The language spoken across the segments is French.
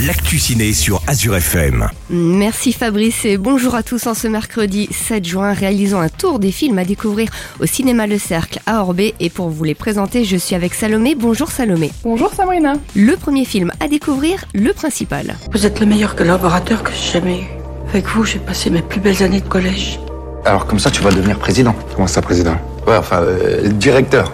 l'actu ciné sur Azure FM. Merci Fabrice et bonjour à tous en ce mercredi 7 juin. Réalisons un tour des films à découvrir au cinéma Le Cercle à Orbé et pour vous les présenter, je suis avec Salomé. Bonjour Salomé. Bonjour Sabrina. Le premier film à découvrir, le principal. Vous êtes le meilleur collaborateur que j'ai jamais eu. Avec vous, j'ai passé mes plus belles années de collège. Alors comme ça, tu vas devenir président. Comment ça, président? Ouais, enfin, euh, directeur.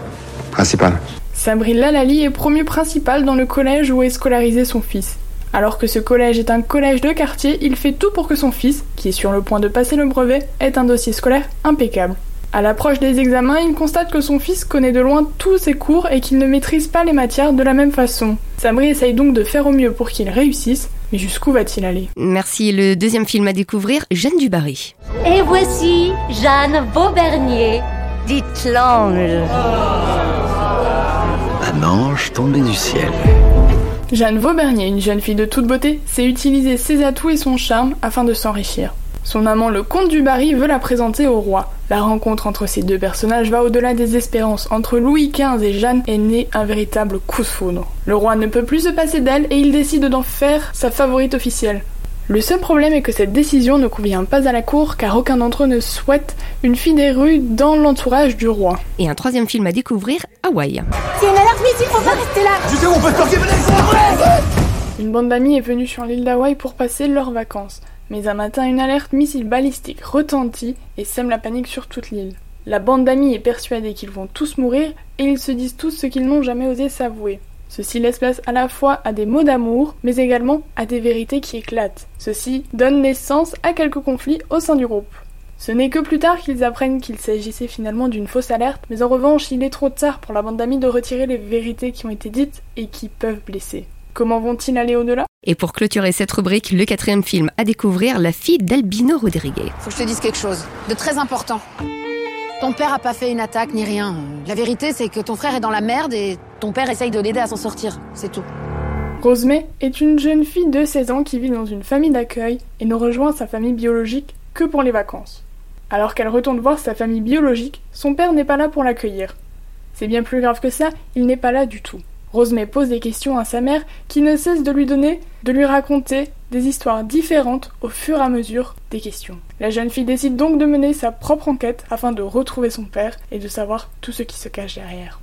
Principal. Sabri Lalali est promu principal dans le collège où est scolarisé son fils. Alors que ce collège est un collège de quartier, il fait tout pour que son fils, qui est sur le point de passer le brevet, ait un dossier scolaire impeccable. À l'approche des examens, il constate que son fils connaît de loin tous ses cours et qu'il ne maîtrise pas les matières de la même façon. Sabri essaye donc de faire au mieux pour qu'il réussisse, mais jusqu'où va-t-il aller? Merci. Le deuxième film à découvrir, Jeanne du Barry. Et voici Jeanne Vaubernier, dite l'ange. Un ange tombé du ciel. Jeanne Vaubernier, une jeune fille de toute beauté, sait utiliser ses atouts et son charme afin de s'enrichir. Son amant le comte du Barry veut la présenter au roi. La rencontre entre ces deux personnages va au-delà des espérances. Entre Louis XV et Jeanne est né un véritable coup de foudre. Le roi ne peut plus se passer d'elle et il décide d'en faire sa favorite officielle. Le seul problème est que cette décision ne convient pas à la cour car aucun d'entre eux ne souhaite une fille des rues dans l'entourage du roi. Et un troisième film à découvrir, Hawaï. C'est une alerte missile, faut pas rester là Une bande d'amis est venue sur l'île d'Hawaï pour passer leurs vacances. Mais un matin, une alerte missile balistique retentit et sème la panique sur toute l'île. La bande d'amis est persuadée qu'ils vont tous mourir et ils se disent tous ce qu'ils n'ont jamais osé s'avouer. Ceci laisse place à la fois à des mots d'amour, mais également à des vérités qui éclatent. Ceci donne naissance à quelques conflits au sein du groupe. Ce n'est que plus tard qu'ils apprennent qu'il s'agissait finalement d'une fausse alerte, mais en revanche, il est trop tard pour la bande d'amis de retirer les vérités qui ont été dites et qui peuvent blesser. Comment vont-ils aller au-delà? Et pour clôturer cette rubrique, le quatrième film à découvrir, La fille d'Albino Rodriguez. Faut que je te dise quelque chose de très important. Ton père a pas fait une attaque ni rien. La vérité, c'est que ton frère est dans la merde et ton père essaye de l'aider à s'en sortir. C'est tout. Rosemay est une jeune fille de 16 ans qui vit dans une famille d'accueil et ne rejoint sa famille biologique que pour les vacances. Alors qu'elle retourne voir sa famille biologique, son père n'est pas là pour l'accueillir. C'est bien plus grave que ça, il n'est pas là du tout. Rosemay pose des questions à sa mère qui ne cesse de lui donner, de lui raconter des histoires différentes au fur et à mesure des questions. La jeune fille décide donc de mener sa propre enquête afin de retrouver son père et de savoir tout ce qui se cache derrière.